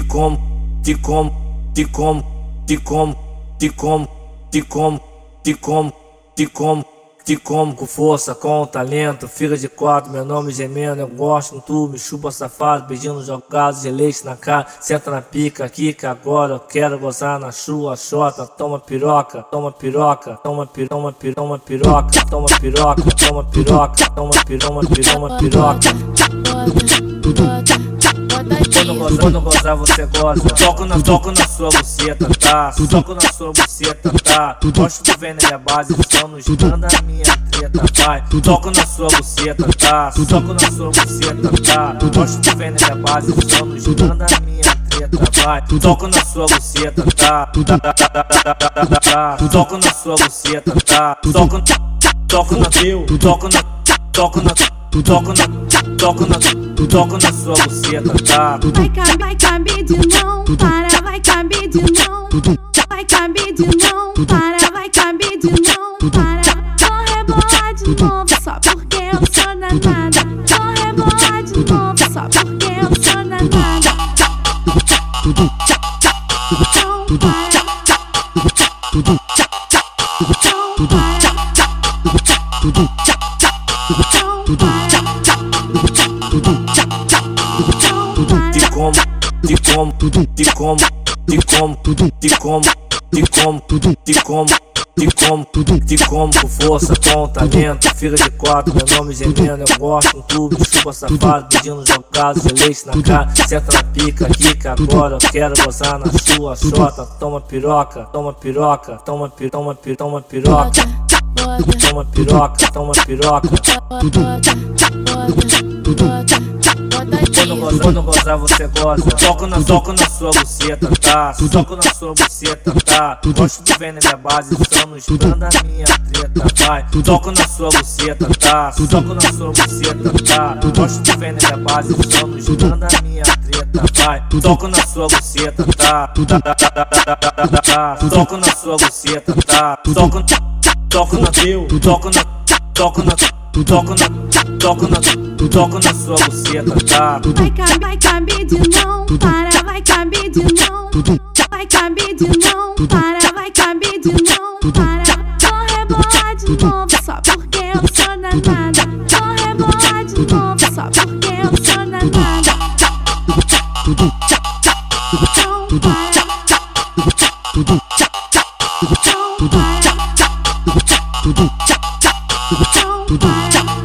como, te como, te como, te como, te como com força, com talento, fica de quatro, meu nome gemendo, eu gosto tu, me chupa safado, beijando jogados de leite na cara, senta na pica que agora eu quero gozar na chua, chota, toma piroca, toma piroca, toma piroca, toma piroca, toma piroca, toma piroca, toma piroca, toma piroca, toma piroca. Quando gozar, quando gozar você goza Toco na, toco na sua buceta, tá? Toco na sua buceta, tá? Gosto de ver na base, estão nos dando a minha treta, vai Toco na sua buceta, tá? Toco na sua buceta, tá? Gosto de ver na base, estão nos dando a minha treta, vai Toco na sua buceta, tá? Toco na sua buceta, tá? Toco, toco na teu, toco na, toco na, toco na, toco na toco na sua buceta, tá? Vai caber, vai caber de não, para, vai caber de não. Vai caber de não, para, vai caber de não, para. Vou rebolar de novo, só porque eu sou danada. Vou rebolar de novo, só porque eu sou danada. Como, te como, te como, te como, te como, te como, te como. Te como, te como com força, com talento Fica de quatro, meu nome gemendo Eu gosto com tudo, chupa safado Pedindo jogados de leite na cara Senta na pica, quica agora Eu quero gozar na sua chota Toma piroca, toma piroca Toma pi, toma pi, toma piroca Toma piroca, toma piroca quando gozar, você goza Toco na, toco na sua buceta, tá? Toco na sua buceta, tá? Gosto de ver na minha base, estamos dando a minha treta, vai Toco na sua buceta, tá? Toco na sua buceta, tá? Gosto de ver na minha base, estamos dando a minha treta, vai Toco na sua buceta, tá? Toco na sua buceta, tá? Toco, toco na teu, toco na, toco na, toco na, toco na, toco na sua buceta, tá? Vai caber, vai cair de mão, para, vai caber de mão. Vai cair de mão, para, vai cair de mão, para. Não rebola de novo, só porque eu sou danada. Não rebola de novo, só porque eu sou danada. Não para. Não para. Don't